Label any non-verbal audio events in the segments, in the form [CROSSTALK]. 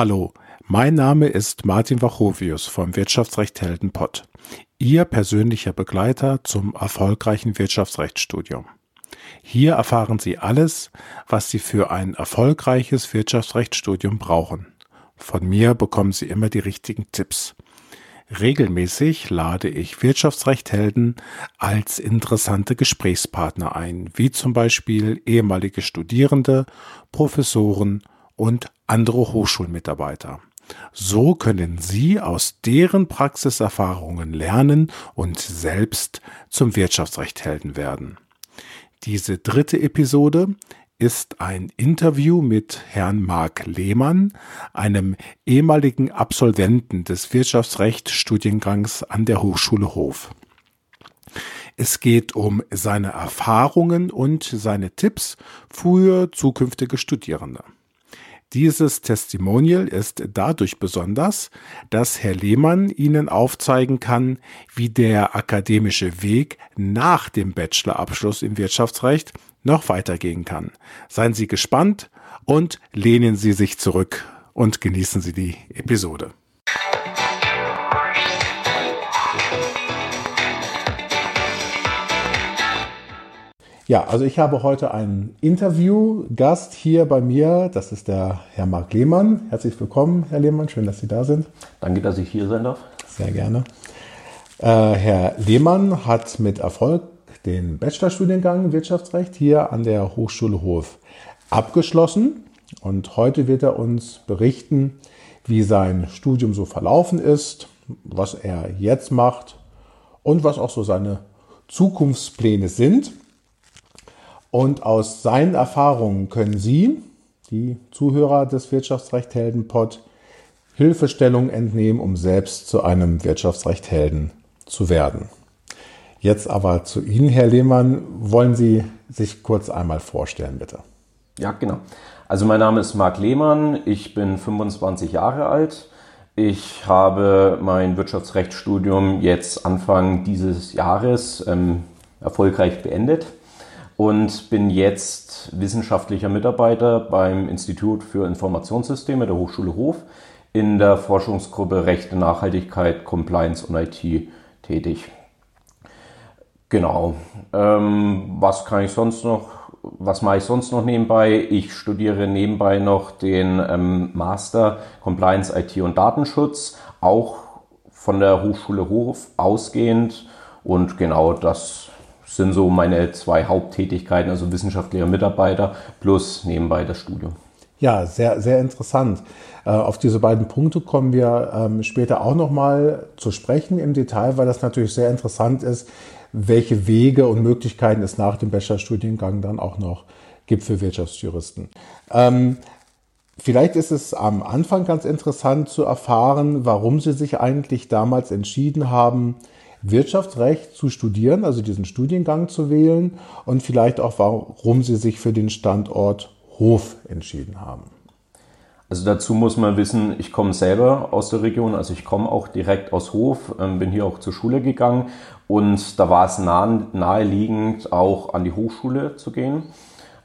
Hallo, mein Name ist Martin Wachovius vom Wirtschaftsrecht Heldenpott, Ihr persönlicher Begleiter zum erfolgreichen Wirtschaftsrechtsstudium. Hier erfahren Sie alles, was Sie für ein erfolgreiches Wirtschaftsrechtsstudium brauchen. Von mir bekommen Sie immer die richtigen Tipps. Regelmäßig lade ich Wirtschaftsrechthelden als interessante Gesprächspartner ein, wie zum Beispiel ehemalige Studierende, Professoren und andere Hochschulmitarbeiter. So können Sie aus deren Praxiserfahrungen lernen und selbst zum Wirtschaftsrechthelden werden. Diese dritte Episode ist ein Interview mit Herrn Marc Lehmann, einem ehemaligen Absolventen des Wirtschaftsrechtsstudiengangs an der Hochschule Hof. Es geht um seine Erfahrungen und seine Tipps für zukünftige Studierende. Dieses Testimonial ist dadurch besonders, dass Herr Lehmann Ihnen aufzeigen kann, wie der akademische Weg nach dem Bachelorabschluss im Wirtschaftsrecht noch weitergehen kann. Seien Sie gespannt und lehnen Sie sich zurück und genießen Sie die Episode. Ja, also ich habe heute einen Interviewgast hier bei mir. Das ist der Herr Marc Lehmann. Herzlich willkommen, Herr Lehmann. Schön, dass Sie da sind. Danke, dass ich hier sein darf. Sehr gerne. Äh, Herr Lehmann hat mit Erfolg den Bachelorstudiengang Wirtschaftsrecht hier an der Hochschule Hof abgeschlossen. Und heute wird er uns berichten, wie sein Studium so verlaufen ist, was er jetzt macht und was auch so seine Zukunftspläne sind. Und aus seinen Erfahrungen können Sie, die Zuhörer des Wirtschaftsrecht Heldenpod, Hilfestellung entnehmen, um selbst zu einem Wirtschaftsrecht Helden zu werden. Jetzt aber zu Ihnen, Herr Lehmann. Wollen Sie sich kurz einmal vorstellen, bitte? Ja, genau. Also mein Name ist Marc Lehmann. Ich bin 25 Jahre alt. Ich habe mein Wirtschaftsrechtsstudium jetzt Anfang dieses Jahres ähm, erfolgreich beendet und bin jetzt wissenschaftlicher Mitarbeiter beim Institut für Informationssysteme der Hochschule Hof in der Forschungsgruppe Rechte, Nachhaltigkeit, Compliance und IT tätig. Genau. Ähm, was kann ich sonst noch? Was mache ich sonst noch nebenbei? Ich studiere nebenbei noch den ähm, Master Compliance, IT und Datenschutz, auch von der Hochschule Hof ausgehend. Und genau das sind so meine zwei Haupttätigkeiten, also wissenschaftlicher Mitarbeiter plus nebenbei das Studium. Ja, sehr, sehr interessant. Äh, auf diese beiden Punkte kommen wir ähm, später auch nochmal zu sprechen im Detail, weil das natürlich sehr interessant ist, welche Wege und Möglichkeiten es nach dem Bachelorstudiengang dann auch noch gibt für Wirtschaftsjuristen. Ähm, vielleicht ist es am Anfang ganz interessant zu erfahren, warum Sie sich eigentlich damals entschieden haben, Wirtschaftsrecht zu studieren, also diesen Studiengang zu wählen und vielleicht auch, warum Sie sich für den Standort Hof entschieden haben. Also dazu muss man wissen, ich komme selber aus der Region, also ich komme auch direkt aus Hof, ähm, bin hier auch zur Schule gegangen und da war es nahe, naheliegend, auch an die Hochschule zu gehen.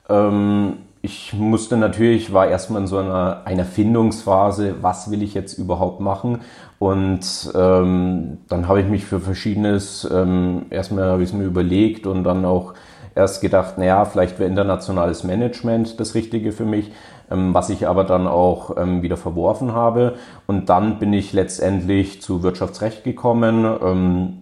Ähm, ich musste natürlich, war erstmal in so einer, einer Findungsphase, was will ich jetzt überhaupt machen und ähm, dann habe ich mich für verschiedenes, ähm, erstmal habe ich es mir überlegt und dann auch erst gedacht, naja, vielleicht wäre internationales Management das Richtige für mich, ähm, was ich aber dann auch ähm, wieder verworfen habe. Und dann bin ich letztendlich zu Wirtschaftsrecht gekommen. Ähm,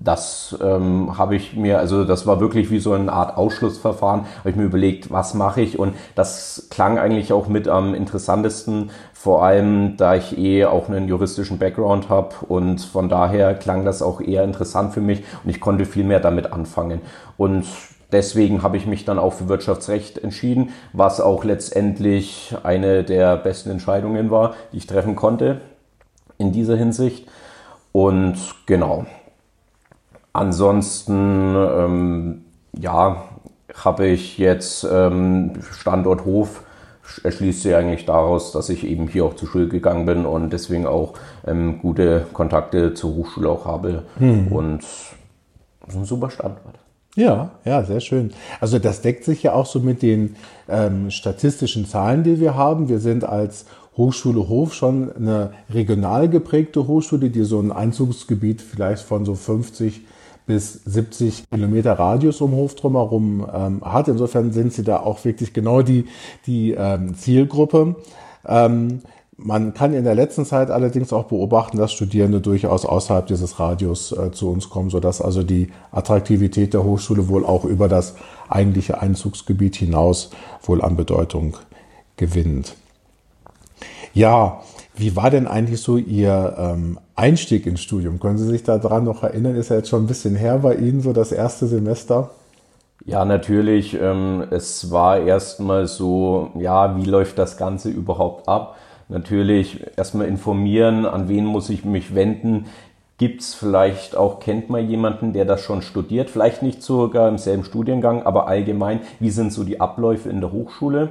das ähm, habe ich mir, also das war wirklich wie so eine Art Ausschlussverfahren, habe ich mir überlegt, was mache ich? Und das klang eigentlich auch mit am interessantesten, vor allem da ich eh auch einen juristischen Background habe und von daher klang das auch eher interessant für mich. Und ich konnte viel mehr damit anfangen. Und deswegen habe ich mich dann auch für Wirtschaftsrecht entschieden, was auch letztendlich eine der besten Entscheidungen war, die ich treffen konnte in dieser Hinsicht. Und genau, Ansonsten, ähm, ja, habe ich jetzt ähm, Standort Hof erschließt sich eigentlich daraus, dass ich eben hier auch zur Schule gegangen bin und deswegen auch ähm, gute Kontakte zur Hochschule auch habe hm. und so ein super Standort. Ja, ja, sehr schön. Also das deckt sich ja auch so mit den ähm, statistischen Zahlen, die wir haben. Wir sind als Hochschule Hof schon eine regional geprägte Hochschule, die so ein Einzugsgebiet vielleicht von so 50 bis 70 Kilometer Radius um Hof drumherum ähm, hat. Insofern sind sie da auch wirklich genau die, die ähm, Zielgruppe. Ähm, man kann in der letzten Zeit allerdings auch beobachten, dass Studierende durchaus außerhalb dieses Radius äh, zu uns kommen, sodass also die Attraktivität der Hochschule wohl auch über das eigentliche Einzugsgebiet hinaus wohl an Bedeutung gewinnt. Ja, wie war denn eigentlich so Ihr ähm, Einstieg ins Studium? Können Sie sich daran noch erinnern? Ist ja jetzt schon ein bisschen her bei Ihnen, so das erste Semester? Ja, natürlich. Ähm, es war erstmal so, ja, wie läuft das Ganze überhaupt ab? Natürlich erstmal informieren, an wen muss ich mich wenden. Gibt es vielleicht auch, kennt man jemanden, der das schon studiert? Vielleicht nicht sogar im selben Studiengang, aber allgemein, wie sind so die Abläufe in der Hochschule?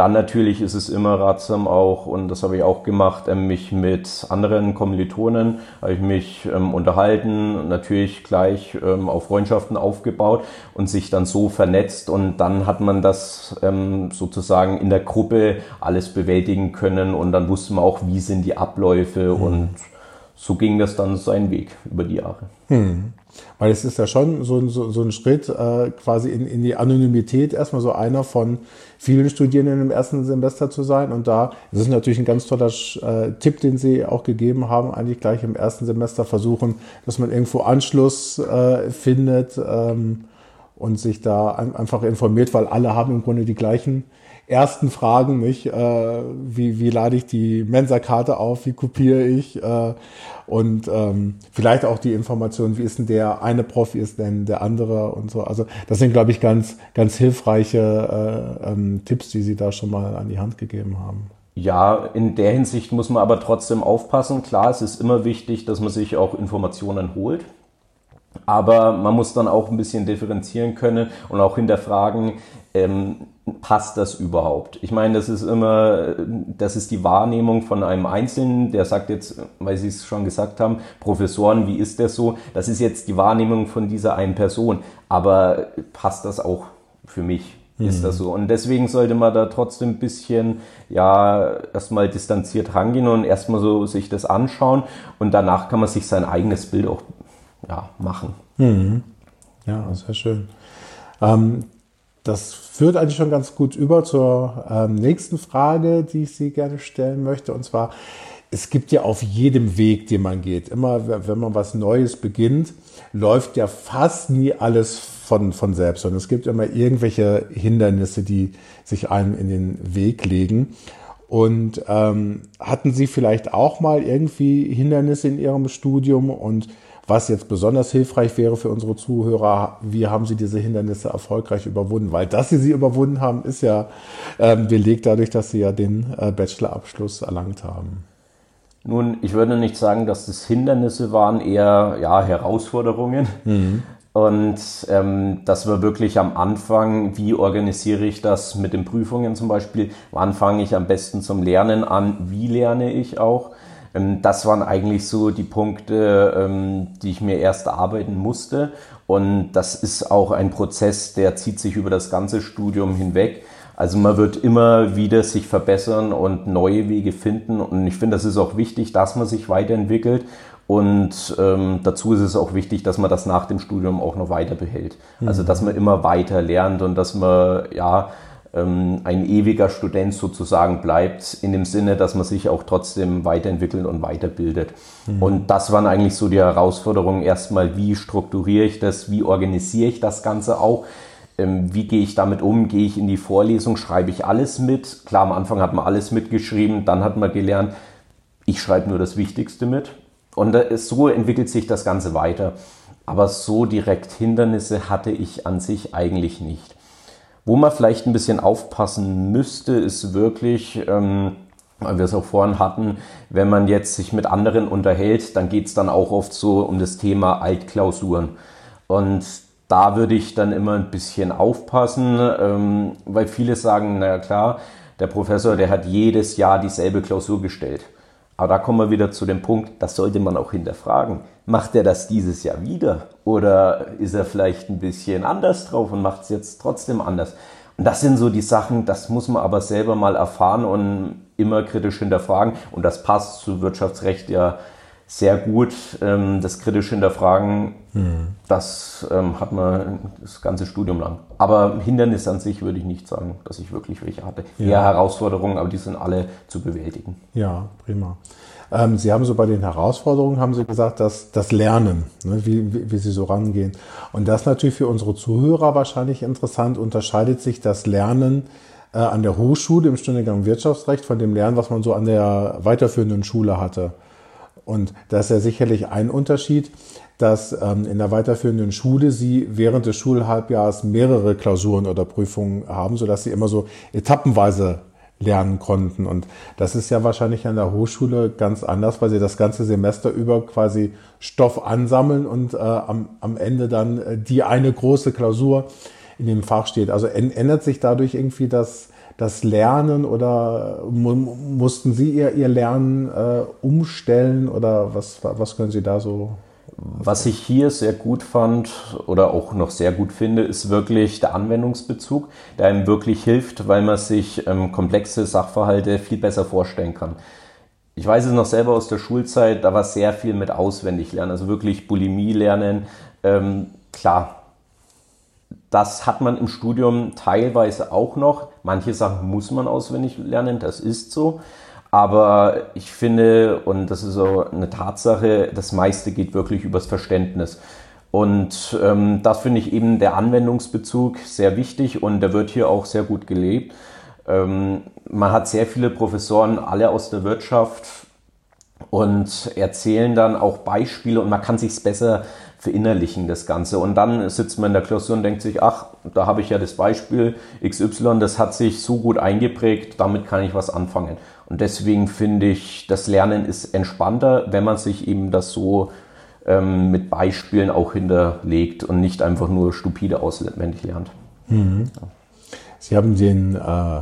Dann natürlich ist es immer ratsam auch, und das habe ich auch gemacht, ähm, mich mit anderen Kommilitonen, habe ich mich ähm, unterhalten, natürlich gleich ähm, auf Freundschaften aufgebaut und sich dann so vernetzt und dann hat man das ähm, sozusagen in der Gruppe alles bewältigen können und dann wusste man auch, wie sind die Abläufe mhm. und so ging das dann seinen Weg über die Jahre. Mhm. Weil es ist ja schon so, so, so ein Schritt äh, quasi in, in die Anonymität, erstmal so einer von vielen Studierenden im ersten Semester zu sein. Und da ist natürlich ein ganz toller äh, Tipp, den Sie auch gegeben haben, eigentlich gleich im ersten Semester versuchen, dass man irgendwo Anschluss äh, findet ähm, und sich da ein, einfach informiert, weil alle haben im Grunde die gleichen ersten Fragen, nicht? Äh, wie, wie lade ich die Mensa-Karte auf? Wie kopiere ich? Äh, und ähm, vielleicht auch die Information, wie ist denn der eine Prof, wie ist denn der andere und so. Also das sind, glaube ich, ganz, ganz hilfreiche äh, ähm, Tipps, die Sie da schon mal an die Hand gegeben haben. Ja, in der Hinsicht muss man aber trotzdem aufpassen. Klar, es ist immer wichtig, dass man sich auch Informationen holt. Aber man muss dann auch ein bisschen differenzieren können und auch hinterfragen, ähm, passt das überhaupt? Ich meine, das ist immer, das ist die Wahrnehmung von einem Einzelnen, der sagt jetzt, weil Sie es schon gesagt haben, Professoren, wie ist das so? Das ist jetzt die Wahrnehmung von dieser einen Person. Aber passt das auch für mich? Ist das mhm. so? Und deswegen sollte man da trotzdem ein bisschen, ja, erstmal distanziert rangehen und erstmal so sich das anschauen und danach kann man sich sein eigenes Bild auch, ja, machen. Mhm. Ja, sehr schön. Ähm, das führt eigentlich schon ganz gut über zur ähm, nächsten Frage, die ich Sie gerne stellen möchte. Und zwar, es gibt ja auf jedem Weg, den man geht, immer wenn man was Neues beginnt, läuft ja fast nie alles von, von selbst, sondern es gibt immer irgendwelche Hindernisse, die sich einem in den Weg legen. Und ähm, hatten Sie vielleicht auch mal irgendwie Hindernisse in Ihrem Studium und was jetzt besonders hilfreich wäre für unsere Zuhörer, wie haben sie diese Hindernisse erfolgreich überwunden? Weil dass sie sie überwunden haben, ist ja ähm, belegt dadurch, dass sie ja den äh, Bachelorabschluss erlangt haben. Nun, ich würde nicht sagen, dass das Hindernisse waren, eher ja, Herausforderungen. Mhm. Und ähm, das war wirklich am Anfang, wie organisiere ich das mit den Prüfungen zum Beispiel? Wann fange ich am besten zum Lernen an? Wie lerne ich auch? Ähm, das waren eigentlich so die Punkte, ähm, die ich mir erst erarbeiten musste. Und das ist auch ein Prozess, der zieht sich über das ganze Studium hinweg. Also man wird immer wieder sich verbessern und neue Wege finden. Und ich finde, das ist auch wichtig, dass man sich weiterentwickelt. Und ähm, dazu ist es auch wichtig, dass man das nach dem Studium auch noch weiter behält. Also dass man immer weiter lernt und dass man ja ein ewiger Student sozusagen bleibt, in dem Sinne, dass man sich auch trotzdem weiterentwickelt und weiterbildet. Mhm. Und das waren eigentlich so die Herausforderungen. Erstmal, wie strukturiere ich das, wie organisiere ich das Ganze auch? Ähm, wie gehe ich damit um? Gehe ich in die Vorlesung? Schreibe ich alles mit? Klar, am Anfang hat man alles mitgeschrieben, dann hat man gelernt, ich schreibe nur das Wichtigste mit. Und so entwickelt sich das Ganze weiter. Aber so direkt Hindernisse hatte ich an sich eigentlich nicht. Wo man vielleicht ein bisschen aufpassen müsste, ist wirklich, ähm, weil wir es auch vorhin hatten, wenn man jetzt sich mit anderen unterhält, dann geht es dann auch oft so um das Thema Altklausuren. Und da würde ich dann immer ein bisschen aufpassen, ähm, weil viele sagen, naja klar, der Professor, der hat jedes Jahr dieselbe Klausur gestellt. Aber da kommen wir wieder zu dem Punkt, das sollte man auch hinterfragen. Macht er das dieses Jahr wieder? Oder ist er vielleicht ein bisschen anders drauf und macht es jetzt trotzdem anders? das sind so die Sachen, das muss man aber selber mal erfahren und immer kritisch hinterfragen. Und das passt zu Wirtschaftsrecht ja sehr gut. Ähm, das kritisch hinterfragen, mhm. das ähm, hat man das ganze Studium lang. Aber Hindernis an sich würde ich nicht sagen, dass ich wirklich welche hatte. Ja. Eher Herausforderungen, aber die sind alle zu bewältigen. Ja, prima. Ähm, Sie haben so bei den Herausforderungen, haben Sie gesagt, dass das Lernen, ne, wie, wie, wie Sie so rangehen. Und das natürlich für unsere Zuhörer wahrscheinlich interessant. Unterscheidet sich das Lernen äh, an der Hochschule im Studiengang Wirtschaftsrecht von dem Lernen, was man so an der weiterführenden Schule hatte? Und da ist ja sicherlich ein Unterschied, dass ähm, in der weiterführenden Schule Sie während des Schulhalbjahres mehrere Klausuren oder Prüfungen haben, sodass Sie immer so etappenweise lernen konnten. Und das ist ja wahrscheinlich an der Hochschule ganz anders, weil sie das ganze Semester über quasi Stoff ansammeln und äh, am, am Ende dann äh, die eine große Klausur in dem Fach steht. Also ändert sich dadurch irgendwie das, das Lernen oder mu mussten Sie Ihr, Ihr Lernen äh, umstellen oder was, was können Sie da so was ich hier sehr gut fand oder auch noch sehr gut finde, ist wirklich der Anwendungsbezug, der einem wirklich hilft, weil man sich ähm, komplexe Sachverhalte viel besser vorstellen kann. Ich weiß es noch selber aus der Schulzeit, da war sehr viel mit auswendig lernen, also wirklich Bulimie lernen. Ähm, klar, das hat man im Studium teilweise auch noch. Manche Sachen muss man auswendig lernen, das ist so. Aber ich finde, und das ist so eine Tatsache, das meiste geht wirklich übers Verständnis. Und ähm, das finde ich eben der Anwendungsbezug sehr wichtig und der wird hier auch sehr gut gelebt. Ähm, man hat sehr viele Professoren, alle aus der Wirtschaft und erzählen dann auch Beispiele und man kann sich besser verinnerlichen, das Ganze. Und dann sitzt man in der Klausur und denkt sich, ach, da habe ich ja das Beispiel XY, das hat sich so gut eingeprägt, damit kann ich was anfangen. Und deswegen finde ich, das Lernen ist entspannter, wenn man sich eben das so ähm, mit Beispielen auch hinterlegt und nicht einfach nur stupide auswendig lernt. Mhm. Sie haben den äh,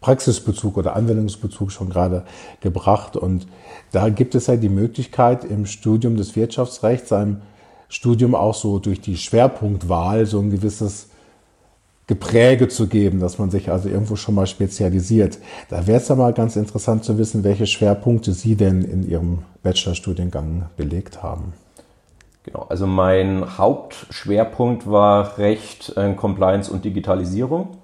Praxisbezug oder Anwendungsbezug schon gerade gebracht und da gibt es ja die Möglichkeit im Studium des Wirtschaftsrechts, seinem Studium auch so durch die Schwerpunktwahl so ein gewisses Gepräge zu geben, dass man sich also irgendwo schon mal spezialisiert. Da wäre es ja mal ganz interessant zu wissen, welche Schwerpunkte Sie denn in Ihrem Bachelorstudiengang belegt haben. Genau, also mein Hauptschwerpunkt war Recht, äh, Compliance und Digitalisierung.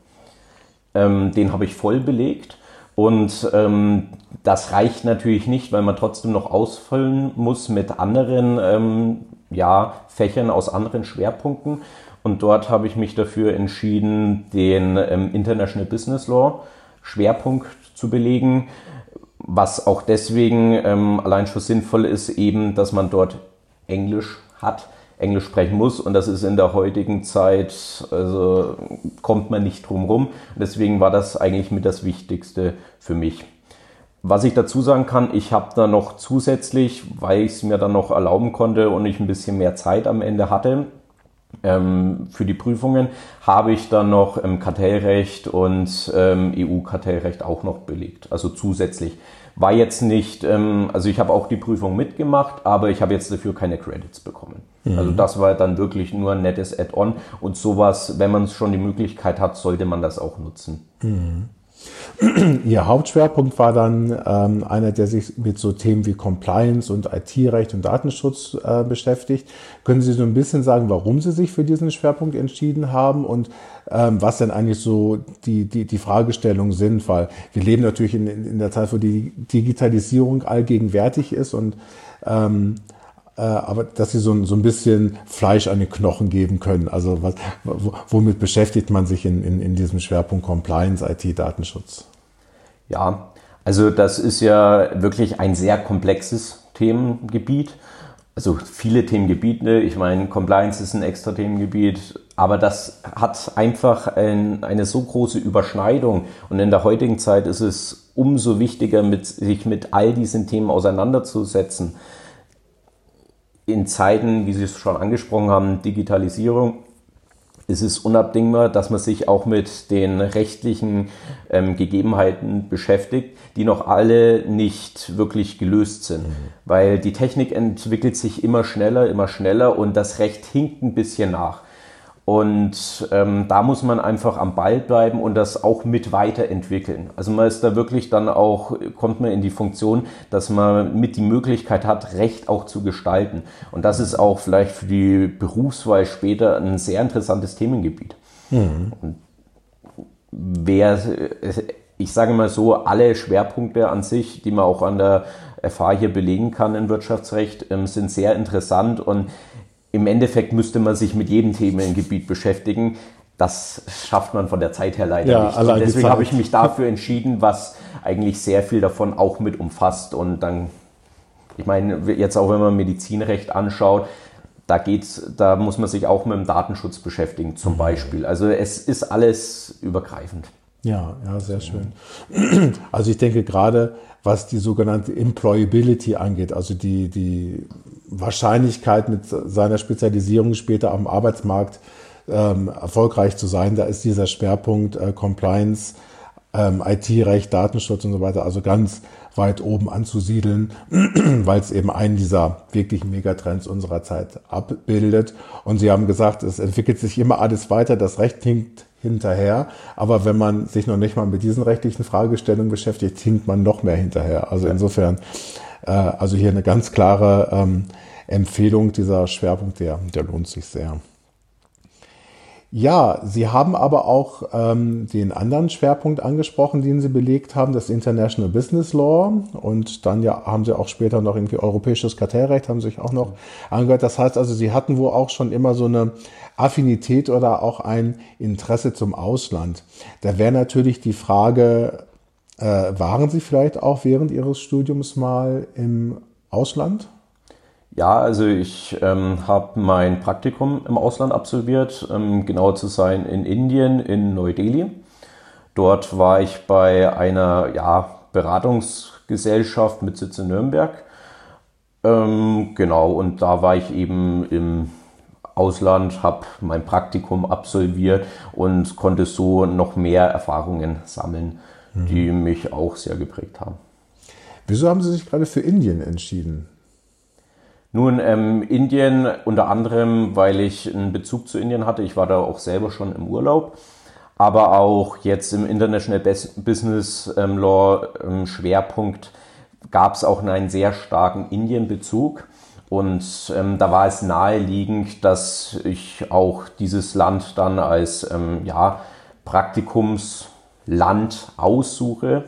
Ähm, den habe ich voll belegt. Und ähm, das reicht natürlich nicht, weil man trotzdem noch ausfüllen muss mit anderen ähm, ja, Fächern aus anderen Schwerpunkten. Und dort habe ich mich dafür entschieden, den ähm, International Business Law Schwerpunkt zu belegen, was auch deswegen ähm, allein schon sinnvoll ist, eben, dass man dort Englisch hat, Englisch sprechen muss und das ist in der heutigen Zeit, also kommt man nicht drum rum. Deswegen war das eigentlich mit das Wichtigste für mich. Was ich dazu sagen kann, ich habe da noch zusätzlich, weil ich es mir dann noch erlauben konnte und ich ein bisschen mehr Zeit am Ende hatte, ähm, für die Prüfungen habe ich dann noch ähm, Kartellrecht und ähm, EU-Kartellrecht auch noch belegt, also zusätzlich. War jetzt nicht, ähm, also ich habe auch die Prüfung mitgemacht, aber ich habe jetzt dafür keine Credits bekommen. Mhm. Also das war dann wirklich nur ein nettes Add-on und sowas, wenn man schon die Möglichkeit hat, sollte man das auch nutzen. Mhm. [CLEARS THROAT] Ihr Hauptschwerpunkt war dann ähm, einer, der sich mit so Themen wie Compliance und IT-Recht und Datenschutz äh, beschäftigt. Können Sie so ein bisschen sagen, warum Sie sich für diesen Schwerpunkt entschieden haben und ähm, was denn eigentlich so die, die, die Fragestellungen sind? Weil wir leben natürlich in, in der Zeit, wo die Digitalisierung allgegenwärtig ist und ähm, äh, aber dass sie so, so ein bisschen Fleisch an den Knochen geben können. Also was, womit beschäftigt man sich in, in, in diesem Schwerpunkt Compliance, IT, Datenschutz? Ja, also das ist ja wirklich ein sehr komplexes Themengebiet. Also viele Themengebiete. Ich meine, Compliance ist ein extra Themengebiet, aber das hat einfach ein, eine so große Überschneidung. Und in der heutigen Zeit ist es umso wichtiger, mit, sich mit all diesen Themen auseinanderzusetzen in Zeiten, wie Sie es schon angesprochen haben, Digitalisierung, ist es unabdingbar, dass man sich auch mit den rechtlichen ähm, Gegebenheiten beschäftigt, die noch alle nicht wirklich gelöst sind. Mhm. Weil die Technik entwickelt sich immer schneller, immer schneller und das Recht hinkt ein bisschen nach. Und ähm, da muss man einfach am Ball bleiben und das auch mit weiterentwickeln. Also man ist da wirklich dann auch, kommt man in die Funktion, dass man mit die Möglichkeit hat, Recht auch zu gestalten. Und das ist auch vielleicht für die Berufswahl später ein sehr interessantes Themengebiet. Mhm. Und wer, ich sage mal so, alle Schwerpunkte an sich, die man auch an der FH hier belegen kann in Wirtschaftsrecht, ähm, sind sehr interessant und im Endeffekt müsste man sich mit jedem Themengebiet beschäftigen. Das schafft man von der Zeit her leider ja, nicht. Und deswegen habe ich mich dafür [LAUGHS] entschieden, was eigentlich sehr viel davon auch mit umfasst. Und dann, ich meine, jetzt auch wenn man Medizinrecht anschaut, da geht's, da muss man sich auch mit dem Datenschutz beschäftigen, zum mhm. Beispiel. Also es ist alles übergreifend. Ja, ja, sehr schön. [CLEARS THROAT] Also ich denke gerade, was die sogenannte Employability angeht, also die, die Wahrscheinlichkeit mit seiner Spezialisierung später am Arbeitsmarkt ähm, erfolgreich zu sein, da ist dieser Schwerpunkt äh, Compliance, ähm, IT-Recht, Datenschutz und so weiter, also ganz weit oben anzusiedeln, [CLEARS THROAT] weil es eben einen dieser wirklichen Megatrends unserer Zeit abbildet. Und Sie haben gesagt, es entwickelt sich immer alles weiter, das Recht hinkt hinterher, aber wenn man sich noch nicht mal mit diesen rechtlichen Fragestellungen beschäftigt, hinkt man noch mehr hinterher. Also insofern, äh, also hier eine ganz klare ähm, Empfehlung, dieser Schwerpunkt, der, der lohnt sich sehr. Ja, Sie haben aber auch ähm, den anderen Schwerpunkt angesprochen, den Sie belegt haben, das International Business Law. Und dann ja haben Sie auch später noch irgendwie europäisches Kartellrecht, haben Sie sich auch noch angehört. Das heißt also, Sie hatten wohl auch schon immer so eine Affinität oder auch ein Interesse zum Ausland. Da wäre natürlich die Frage, äh, waren Sie vielleicht auch während Ihres Studiums mal im Ausland? Ja, also ich ähm, habe mein Praktikum im Ausland absolviert, ähm, genauer zu sein in Indien, in Neu-Delhi. Dort war ich bei einer ja, Beratungsgesellschaft mit Sitz in Nürnberg. Ähm, genau, und da war ich eben im Ausland, habe mein Praktikum absolviert und konnte so noch mehr Erfahrungen sammeln, mhm. die mich auch sehr geprägt haben. Wieso haben Sie sich gerade für Indien entschieden? Nun, ähm, Indien unter anderem, weil ich einen Bezug zu Indien hatte. Ich war da auch selber schon im Urlaub. Aber auch jetzt im International Business ähm, Law ähm, Schwerpunkt gab es auch einen sehr starken Indien-Bezug. Und ähm, da war es naheliegend, dass ich auch dieses Land dann als ähm, ja, Praktikumsland aussuche.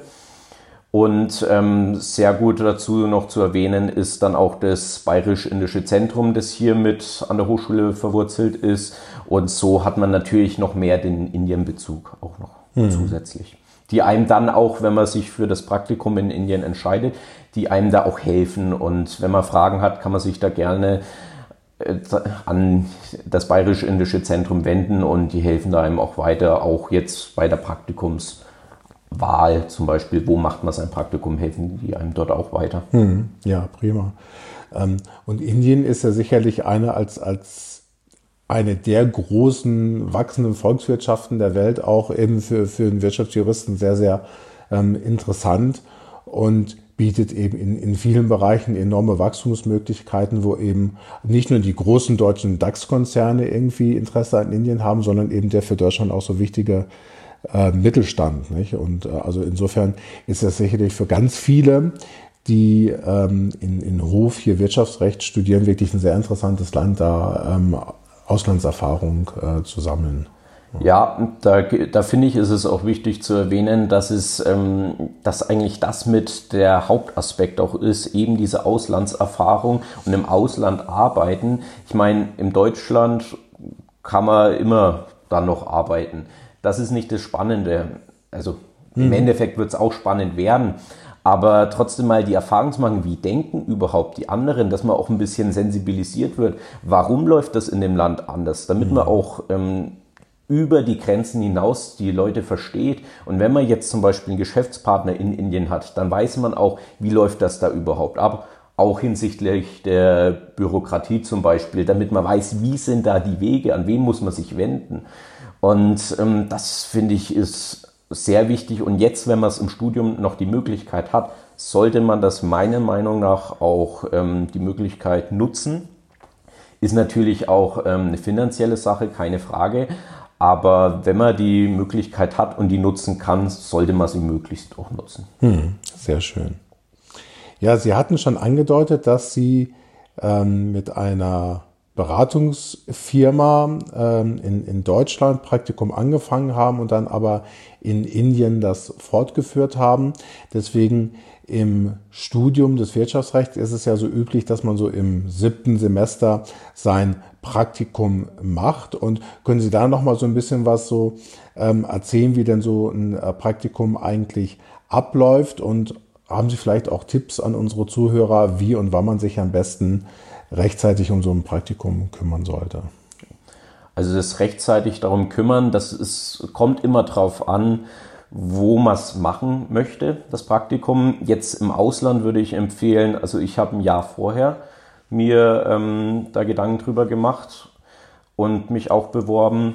Und ähm, sehr gut dazu noch zu erwähnen ist dann auch das Bayerisch-Indische Zentrum, das hier mit an der Hochschule verwurzelt ist. Und so hat man natürlich noch mehr den Indien-Bezug auch noch mhm. zusätzlich. Die einem dann auch, wenn man sich für das Praktikum in Indien entscheidet, die einem da auch helfen. Und wenn man Fragen hat, kann man sich da gerne an das Bayerisch-Indische Zentrum wenden und die helfen da einem auch weiter, auch jetzt bei der Praktikums- Wahl zum Beispiel, wo macht man sein Praktikum, helfen die einem dort auch weiter. Hm, ja, prima. Ähm, und Indien ist ja sicherlich eine als, als eine der großen wachsenden Volkswirtschaften der Welt auch eben für, für einen Wirtschaftsjuristen sehr, sehr ähm, interessant und bietet eben in, in vielen Bereichen enorme Wachstumsmöglichkeiten, wo eben nicht nur die großen deutschen DAX-Konzerne irgendwie Interesse an Indien haben, sondern eben der für Deutschland auch so wichtige äh, Mittelstand. Nicht? Und äh, also insofern ist das sicherlich für ganz viele, die ähm, in, in Hof hier Wirtschaftsrecht studieren, wirklich ein sehr interessantes Land, da ähm, Auslandserfahrung äh, zu sammeln. Ja, da, da finde ich, ist es auch wichtig zu erwähnen, dass es, ähm, dass eigentlich das mit der Hauptaspekt auch ist, eben diese Auslandserfahrung und im Ausland arbeiten. Ich meine, in Deutschland kann man immer dann noch arbeiten das ist nicht das Spannende. Also mhm. im Endeffekt wird es auch spannend werden. Aber trotzdem mal die Erfahrung zu machen, wie denken überhaupt die anderen, dass man auch ein bisschen sensibilisiert wird. Warum läuft das in dem Land anders? Damit mhm. man auch ähm, über die Grenzen hinaus die Leute versteht. Und wenn man jetzt zum Beispiel einen Geschäftspartner in Indien hat, dann weiß man auch, wie läuft das da überhaupt ab. Auch hinsichtlich der Bürokratie zum Beispiel, damit man weiß, wie sind da die Wege, an wen muss man sich wenden. Und ähm, das finde ich ist sehr wichtig. Und jetzt, wenn man es im Studium noch die Möglichkeit hat, sollte man das meiner Meinung nach auch ähm, die Möglichkeit nutzen, Ist natürlich auch ähm, eine finanzielle Sache, keine Frage. Aber wenn man die Möglichkeit hat und die nutzen kann, sollte man sie möglichst auch nutzen. Hm, sehr schön. Ja, Sie hatten schon angedeutet, dass Sie ähm, mit einer Beratungsfirma ähm, in, in Deutschland Praktikum angefangen haben und dann aber in Indien das fortgeführt haben. Deswegen im Studium des Wirtschaftsrechts ist es ja so üblich, dass man so im siebten Semester sein Praktikum macht. Und können Sie da noch mal so ein bisschen was so ähm, erzählen, wie denn so ein äh, Praktikum eigentlich abläuft? Und haben Sie vielleicht auch Tipps an unsere Zuhörer, wie und wann man sich am besten rechtzeitig um so ein Praktikum kümmern sollte? Also das rechtzeitig darum kümmern, das ist, kommt immer darauf an, wo man es machen möchte, das Praktikum. Jetzt im Ausland würde ich empfehlen, also ich habe ein Jahr vorher mir ähm, da Gedanken drüber gemacht und mich auch beworben.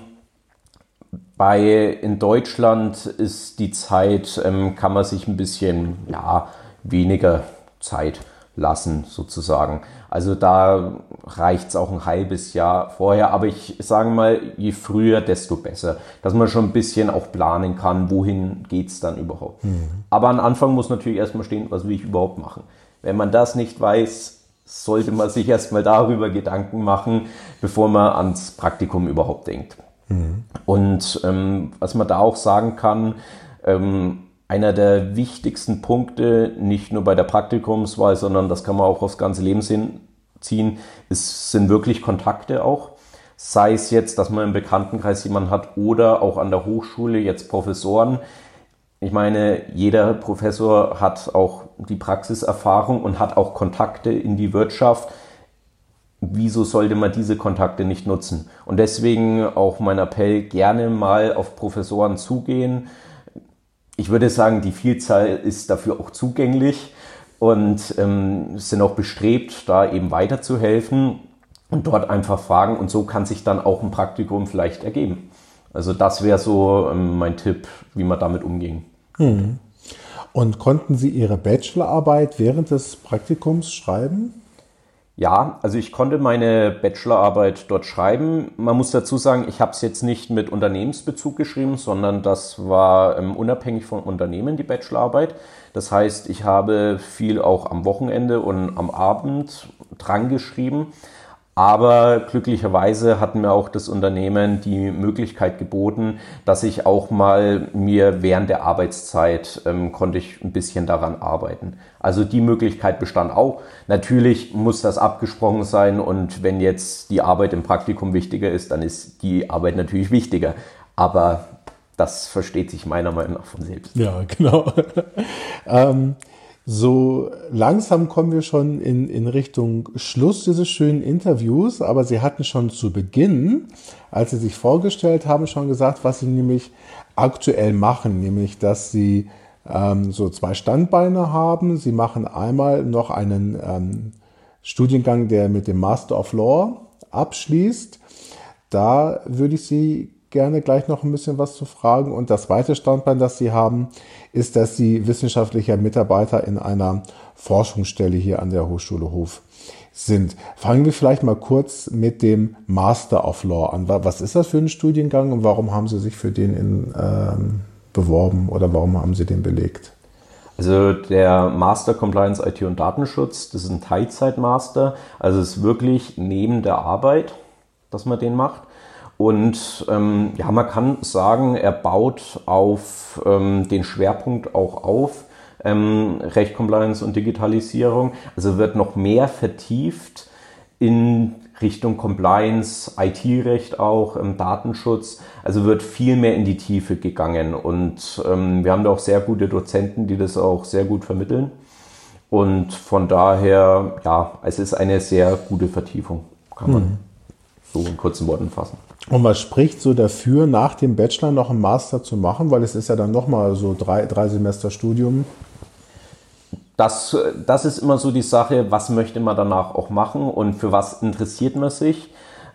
Bei in Deutschland ist die Zeit, ähm, kann man sich ein bisschen ja, weniger Zeit lassen, sozusagen. Also da reicht es auch ein halbes Jahr vorher, aber ich sage mal, je früher, desto besser, dass man schon ein bisschen auch planen kann, wohin geht es dann überhaupt. Mhm. Aber am Anfang muss natürlich erstmal stehen, was will ich überhaupt machen. Wenn man das nicht weiß, sollte man sich erstmal darüber Gedanken machen, bevor man ans Praktikum überhaupt denkt. Mhm. Und ähm, was man da auch sagen kann, ähm, einer der wichtigsten Punkte, nicht nur bei der Praktikumswahl, sondern das kann man auch aufs ganze Leben ziehen, ist, sind wirklich Kontakte auch. Sei es jetzt, dass man im Bekanntenkreis jemanden hat oder auch an der Hochschule jetzt Professoren. Ich meine, jeder Professor hat auch die Praxiserfahrung und hat auch Kontakte in die Wirtschaft. Wieso sollte man diese Kontakte nicht nutzen? Und deswegen auch mein Appell, gerne mal auf Professoren zugehen ich würde sagen, die Vielzahl ist dafür auch zugänglich und ähm, sind auch bestrebt, da eben weiterzuhelfen und dort einfach fragen und so kann sich dann auch ein Praktikum vielleicht ergeben. Also das wäre so ähm, mein Tipp, wie man damit umging. Hm. Und konnten Sie Ihre Bachelorarbeit während des Praktikums schreiben? Ja, also ich konnte meine Bachelorarbeit dort schreiben. Man muss dazu sagen, ich habe es jetzt nicht mit Unternehmensbezug geschrieben, sondern das war ähm, unabhängig vom Unternehmen die Bachelorarbeit. Das heißt, ich habe viel auch am Wochenende und am Abend dran geschrieben. Aber glücklicherweise hat mir auch das Unternehmen die Möglichkeit geboten, dass ich auch mal mir während der Arbeitszeit ähm, konnte ich ein bisschen daran arbeiten. Also die Möglichkeit bestand auch. Natürlich muss das abgesprochen sein und wenn jetzt die Arbeit im Praktikum wichtiger ist, dann ist die Arbeit natürlich wichtiger. Aber das versteht sich meiner Meinung nach von selbst. Ja, [LAUGHS] genau. ähm so langsam kommen wir schon in, in Richtung Schluss dieses schönen Interviews, aber Sie hatten schon zu Beginn, als Sie sich vorgestellt haben, schon gesagt, was Sie nämlich aktuell machen, nämlich dass Sie ähm, so zwei Standbeine haben. Sie machen einmal noch einen ähm, Studiengang, der mit dem Master of Law abschließt. Da würde ich Sie gerne gleich noch ein bisschen was zu fragen. Und das zweite Standbein, das Sie haben, ist, dass Sie wissenschaftlicher Mitarbeiter in einer Forschungsstelle hier an der Hochschule Hof sind. Fangen wir vielleicht mal kurz mit dem Master of Law an. Was ist das für ein Studiengang und warum haben Sie sich für den in, ähm, beworben oder warum haben Sie den belegt? Also der Master Compliance IT und Datenschutz, das ist ein Teilzeitmaster, also es ist wirklich neben der Arbeit, dass man den macht. Und ähm, ja, man kann sagen, er baut auf ähm, den Schwerpunkt auch auf, ähm, Recht, Compliance und Digitalisierung. Also wird noch mehr vertieft in Richtung Compliance, IT-Recht auch, ähm, Datenschutz. Also wird viel mehr in die Tiefe gegangen. Und ähm, wir haben da auch sehr gute Dozenten, die das auch sehr gut vermitteln. Und von daher, ja, es ist eine sehr gute Vertiefung, kann man mhm. So in kurzen Worten fassen. Und was spricht so dafür, nach dem Bachelor noch einen Master zu machen? Weil es ist ja dann nochmal so drei, drei Semester Studium. Das, das ist immer so die Sache, was möchte man danach auch machen und für was interessiert man sich.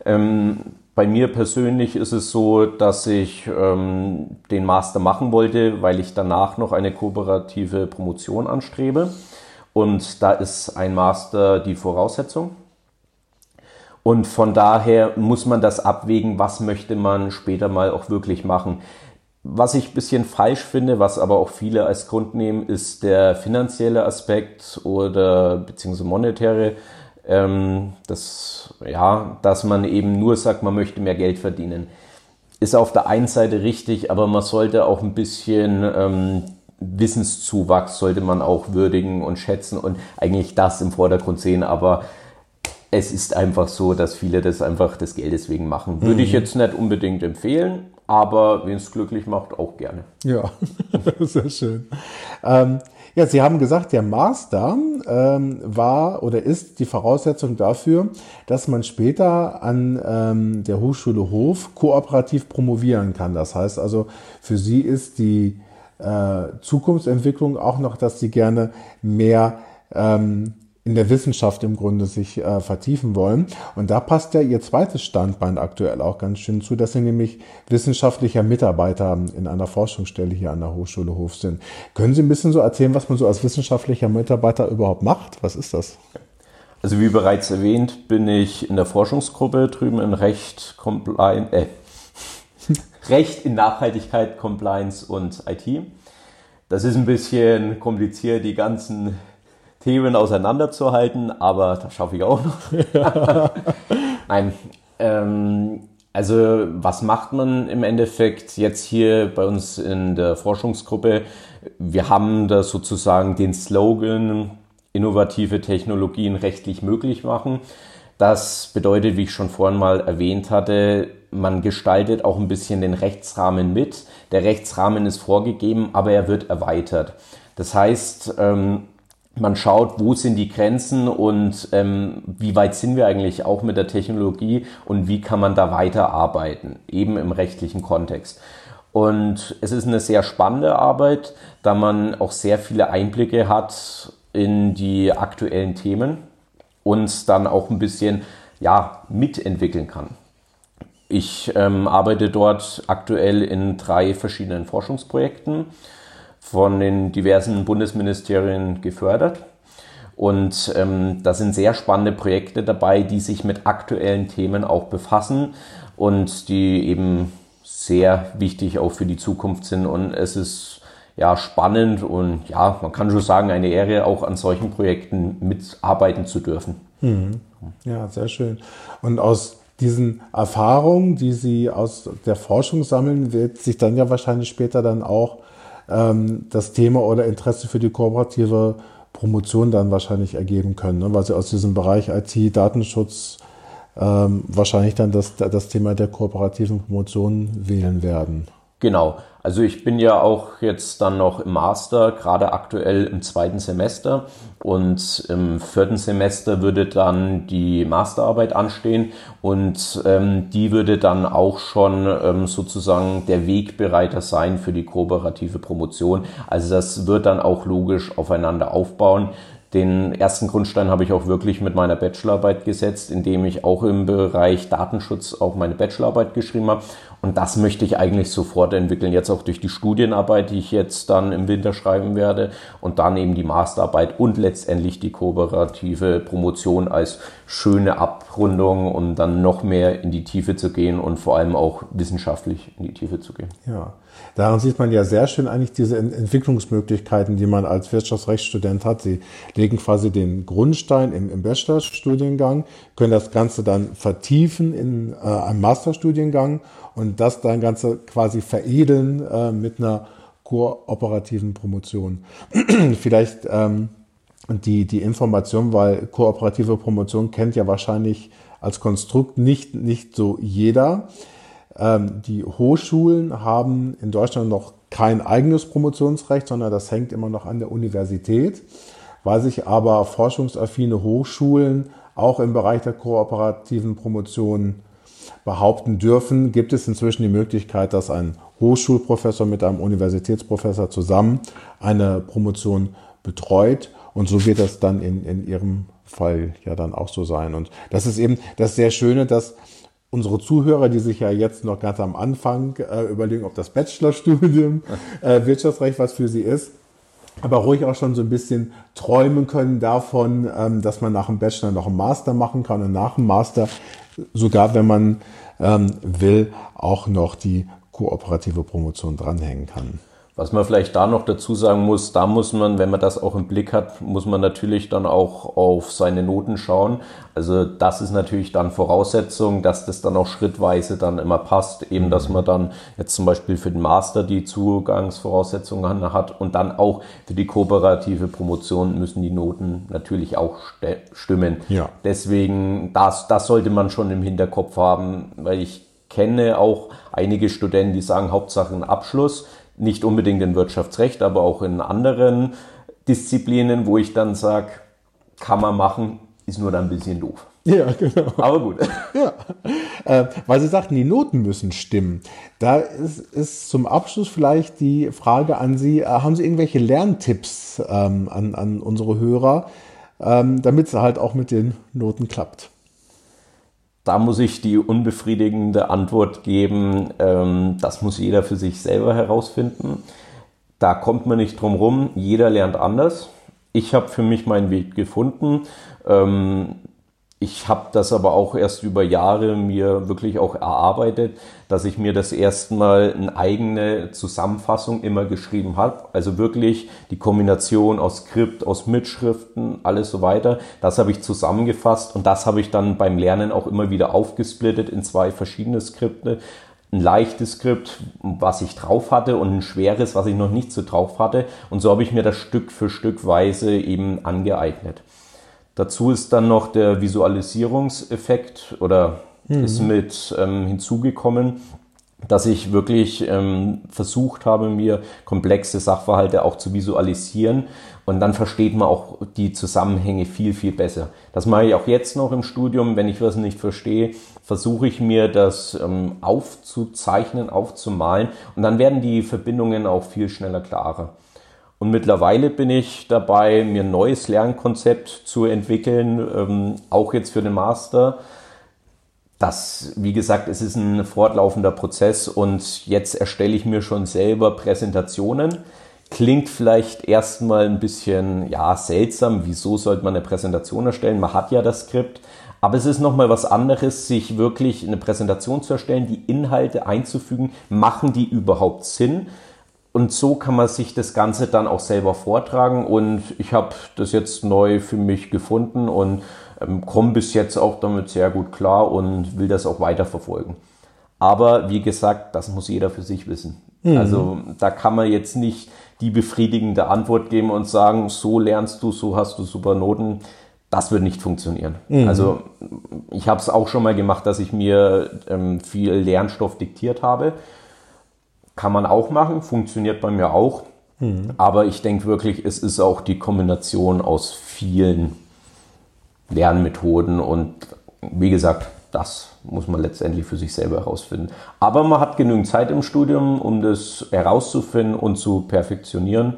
Ähm, bei mir persönlich ist es so, dass ich ähm, den Master machen wollte, weil ich danach noch eine kooperative Promotion anstrebe. Und da ist ein Master die Voraussetzung. Und von daher muss man das abwägen, was möchte man später mal auch wirklich machen. Was ich ein bisschen falsch finde, was aber auch viele als Grund nehmen, ist der finanzielle Aspekt oder beziehungsweise monetäre. Ähm, das, ja, dass man eben nur sagt, man möchte mehr Geld verdienen. Ist auf der einen Seite richtig, aber man sollte auch ein bisschen ähm, Wissenszuwachs sollte man auch würdigen und schätzen und eigentlich das im Vordergrund sehen, aber es ist einfach so, dass viele das einfach des Geldes wegen machen. Würde mhm. ich jetzt nicht unbedingt empfehlen, aber wen es glücklich macht, auch gerne. Ja, [LAUGHS] sehr schön. Ähm, ja, Sie haben gesagt, der Master ähm, war oder ist die Voraussetzung dafür, dass man später an ähm, der Hochschule Hof kooperativ promovieren kann. Das heißt also, für Sie ist die äh, Zukunftsentwicklung auch noch, dass Sie gerne mehr ähm, in der Wissenschaft im Grunde sich äh, vertiefen wollen. Und da passt ja Ihr zweites Standbein aktuell auch ganz schön zu, dass Sie nämlich wissenschaftlicher Mitarbeiter in einer Forschungsstelle hier an der Hochschule Hof sind. Können Sie ein bisschen so erzählen, was man so als wissenschaftlicher Mitarbeiter überhaupt macht? Was ist das? Also wie bereits erwähnt, bin ich in der Forschungsgruppe drüben in Recht, Compliance, äh, [LAUGHS] Recht in Nachhaltigkeit, Compliance und IT. Das ist ein bisschen kompliziert, die ganzen Themen auseinanderzuhalten, aber das schaffe ich auch noch. [LAUGHS] Nein, ähm, also was macht man im Endeffekt jetzt hier bei uns in der Forschungsgruppe? Wir haben da sozusagen den Slogan innovative Technologien rechtlich möglich machen. Das bedeutet, wie ich schon vorhin mal erwähnt hatte, man gestaltet auch ein bisschen den Rechtsrahmen mit. Der Rechtsrahmen ist vorgegeben, aber er wird erweitert. Das heißt, ähm, man schaut, wo sind die Grenzen und ähm, wie weit sind wir eigentlich auch mit der Technologie und wie kann man da weiterarbeiten, eben im rechtlichen Kontext. Und es ist eine sehr spannende Arbeit, da man auch sehr viele Einblicke hat in die aktuellen Themen und dann auch ein bisschen ja, mitentwickeln kann. Ich ähm, arbeite dort aktuell in drei verschiedenen Forschungsprojekten von den diversen Bundesministerien gefördert. Und ähm, da sind sehr spannende Projekte dabei, die sich mit aktuellen Themen auch befassen und die eben sehr wichtig auch für die Zukunft sind. Und es ist ja spannend und ja, man kann schon sagen, eine Ehre, auch an solchen Projekten mitarbeiten zu dürfen. Mhm. Ja, sehr schön. Und aus diesen Erfahrungen, die Sie aus der Forschung sammeln, wird sich dann ja wahrscheinlich später dann auch ähm, das Thema oder Interesse für die kooperative Promotion dann wahrscheinlich ergeben können, ne? weil sie aus diesem Bereich IT, Datenschutz ähm, wahrscheinlich dann das, das Thema der kooperativen Promotion wählen werden. Genau. Also ich bin ja auch jetzt dann noch im Master, gerade aktuell im zweiten Semester und im vierten Semester würde dann die Masterarbeit anstehen und ähm, die würde dann auch schon ähm, sozusagen der Wegbereiter sein für die kooperative Promotion. Also das wird dann auch logisch aufeinander aufbauen. Den ersten Grundstein habe ich auch wirklich mit meiner Bachelorarbeit gesetzt, indem ich auch im Bereich Datenschutz auch meine Bachelorarbeit geschrieben habe. Und das möchte ich eigentlich sofort entwickeln, jetzt auch durch die Studienarbeit, die ich jetzt dann im Winter schreiben werde und dann eben die Masterarbeit und letztendlich die kooperative Promotion als schöne Abrundung, um dann noch mehr in die Tiefe zu gehen und vor allem auch wissenschaftlich in die Tiefe zu gehen. Ja. Daran sieht man ja sehr schön eigentlich diese Entwicklungsmöglichkeiten, die man als Wirtschaftsrechtsstudent hat. Sie legen quasi den Grundstein im, im Bachelorstudiengang, können das Ganze dann vertiefen in äh, einem Masterstudiengang und das dann Ganze quasi veredeln äh, mit einer kooperativen Promotion. [CLEARS THROAT] Vielleicht ähm, die, die Information, weil kooperative Promotion kennt ja wahrscheinlich als Konstrukt nicht, nicht so jeder. Ähm, die Hochschulen haben in Deutschland noch kein eigenes Promotionsrecht, sondern das hängt immer noch an der Universität. Weil sich aber forschungsaffine Hochschulen auch im Bereich der kooperativen Promotion behaupten dürfen, gibt es inzwischen die Möglichkeit, dass ein Hochschulprofessor mit einem Universitätsprofessor zusammen eine Promotion betreut. Und so wird das dann in, in Ihrem Fall ja dann auch so sein. Und das ist eben das sehr Schöne, dass unsere Zuhörer, die sich ja jetzt noch ganz am Anfang äh, überlegen, ob das Bachelorstudium [LAUGHS] äh, Wirtschaftsrecht was für sie ist, aber ruhig auch schon so ein bisschen träumen können davon, ähm, dass man nach dem Bachelor noch einen Master machen kann und nach dem Master sogar, wenn man ähm, will, auch noch die kooperative Promotion dranhängen kann. Was man vielleicht da noch dazu sagen muss, da muss man, wenn man das auch im Blick hat, muss man natürlich dann auch auf seine Noten schauen. Also das ist natürlich dann Voraussetzung, dass das dann auch schrittweise dann immer passt. Eben, dass man dann jetzt zum Beispiel für den Master die Zugangsvoraussetzungen hat und dann auch für die kooperative Promotion müssen die Noten natürlich auch stimmen. Ja. Deswegen, das, das sollte man schon im Hinterkopf haben, weil ich kenne auch einige Studenten, die sagen Hauptsache ein Abschluss nicht unbedingt in Wirtschaftsrecht, aber auch in anderen Disziplinen, wo ich dann sage, kann man machen, ist nur dann ein bisschen doof. Ja, genau. Aber gut. [LAUGHS] Ja, äh, weil Sie sagten, die Noten müssen stimmen. Da ist, ist zum Abschluss vielleicht die Frage an Sie, äh, haben Sie irgendwelche Lerntipps ähm, an, an unsere Hörer, ähm, damit es halt auch mit den Noten klappt? Da muss ich die unbefriedigende Antwort geben, ähm, das muss jeder für sich selber herausfinden. Da kommt man nicht drum rum, jeder lernt anders. Ich habe für mich meinen Weg gefunden. Ähm, ich habe das aber auch erst über Jahre mir wirklich auch erarbeitet, dass ich mir das erste Mal eine eigene Zusammenfassung immer geschrieben habe. Also wirklich die Kombination aus Skript, aus Mitschriften, alles so weiter. Das habe ich zusammengefasst und das habe ich dann beim Lernen auch immer wieder aufgesplittet in zwei verschiedene Skripte. Ein leichtes Skript, was ich drauf hatte und ein schweres, was ich noch nicht so drauf hatte. Und so habe ich mir das Stück für Stück weise eben angeeignet. Dazu ist dann noch der Visualisierungseffekt oder mhm. ist mit ähm, hinzugekommen, dass ich wirklich ähm, versucht habe, mir komplexe Sachverhalte auch zu visualisieren und dann versteht man auch die Zusammenhänge viel, viel besser. Das mache ich auch jetzt noch im Studium. Wenn ich was nicht verstehe, versuche ich mir das ähm, aufzuzeichnen, aufzumalen und dann werden die Verbindungen auch viel schneller klarer. Und mittlerweile bin ich dabei, mir ein neues Lernkonzept zu entwickeln, ähm, auch jetzt für den Master. Das, wie gesagt, es ist ein fortlaufender Prozess und jetzt erstelle ich mir schon selber Präsentationen. Klingt vielleicht erstmal ein bisschen, ja, seltsam. Wieso sollte man eine Präsentation erstellen? Man hat ja das Skript. Aber es ist nochmal was anderes, sich wirklich eine Präsentation zu erstellen, die Inhalte einzufügen. Machen die überhaupt Sinn? Und so kann man sich das Ganze dann auch selber vortragen. Und ich habe das jetzt neu für mich gefunden und ähm, komme bis jetzt auch damit sehr gut klar und will das auch weiter verfolgen. Aber wie gesagt, das muss jeder für sich wissen. Mhm. Also da kann man jetzt nicht die befriedigende Antwort geben und sagen, so lernst du, so hast du super Noten. Das wird nicht funktionieren. Mhm. Also ich habe es auch schon mal gemacht, dass ich mir ähm, viel Lernstoff diktiert habe kann man auch machen, funktioniert bei mir auch. Mhm. Aber ich denke wirklich, es ist auch die Kombination aus vielen Lernmethoden und wie gesagt, das muss man letztendlich für sich selber herausfinden. Aber man hat genügend Zeit im Studium, um das herauszufinden und zu perfektionieren.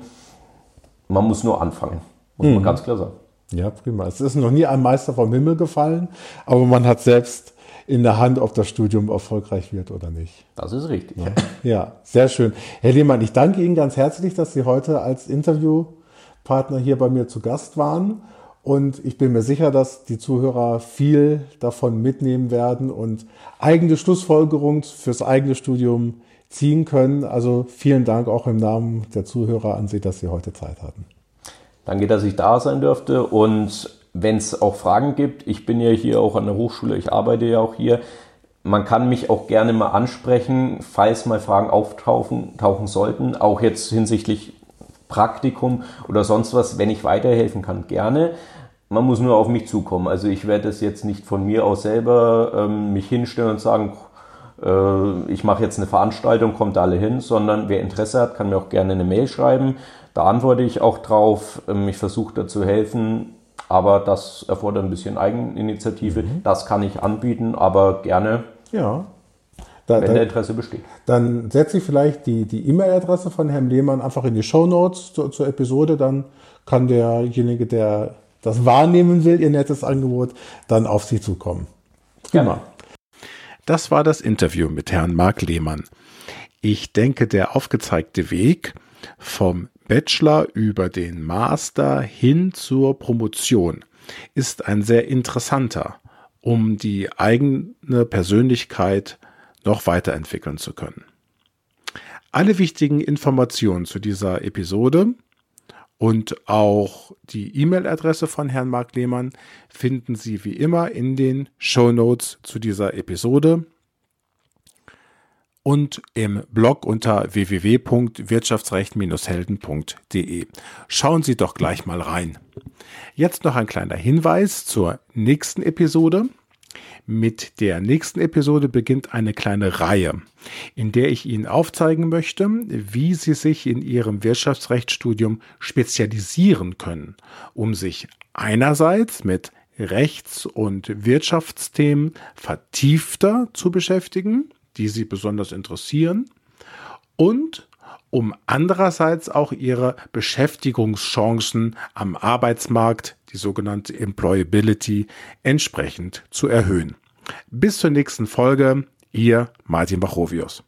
Man muss nur anfangen, muss mhm. man ganz klar sagen. Ja, prima. Es ist noch nie ein Meister vom Himmel gefallen, aber man hat selbst in der Hand, ob das Studium erfolgreich wird oder nicht. Das ist richtig. Ja, ja sehr schön. Herr Lehmann, ich danke Ihnen ganz herzlich, dass Sie heute als Interviewpartner hier bei mir zu Gast waren. Und ich bin mir sicher, dass die Zuhörer viel davon mitnehmen werden und eigene Schlussfolgerungen fürs eigene Studium ziehen können. Also vielen Dank auch im Namen der Zuhörer an Sie, dass Sie heute Zeit hatten. Danke, dass ich da sein durfte und wenn es auch Fragen gibt, ich bin ja hier auch an der Hochschule, ich arbeite ja auch hier, man kann mich auch gerne mal ansprechen, falls mal Fragen auftauchen tauchen sollten, auch jetzt hinsichtlich Praktikum oder sonst was, wenn ich weiterhelfen kann, gerne. Man muss nur auf mich zukommen. Also ich werde es jetzt nicht von mir aus selber ähm, mich hinstellen und sagen, äh, ich mache jetzt eine Veranstaltung, kommt alle hin, sondern wer Interesse hat, kann mir auch gerne eine Mail schreiben. Da antworte ich auch drauf. Ähm, ich versuche da zu helfen aber das erfordert ein bisschen Eigeninitiative. Mhm. Das kann ich anbieten, aber gerne, ja. Da, wenn der Interesse besteht. Dann setze ich vielleicht die, die E-Mail-Adresse von Herrn Lehmann einfach in die Show Notes zur, zur Episode. Dann kann derjenige, der das wahrnehmen will, Ihr nettes Angebot, dann auf Sie zukommen. Gerne. Das war das Interview mit Herrn Marc Lehmann. Ich denke, der aufgezeigte Weg vom Bachelor über den Master hin zur Promotion ist ein sehr interessanter, um die eigene Persönlichkeit noch weiterentwickeln zu können. Alle wichtigen Informationen zu dieser Episode und auch die E-Mail-Adresse von Herrn Mark Lehmann finden Sie wie immer in den Show Notes zu dieser Episode und im Blog unter www.wirtschaftsrecht-helden.de. Schauen Sie doch gleich mal rein. Jetzt noch ein kleiner Hinweis zur nächsten Episode. Mit der nächsten Episode beginnt eine kleine Reihe, in der ich Ihnen aufzeigen möchte, wie Sie sich in Ihrem Wirtschaftsrechtsstudium spezialisieren können, um sich einerseits mit Rechts- und Wirtschaftsthemen vertiefter zu beschäftigen, die Sie besonders interessieren, und um andererseits auch Ihre Beschäftigungschancen am Arbeitsmarkt die sogenannte Employability, entsprechend zu erhöhen. Bis zur nächsten Folge, Ihr Martin Bachovius.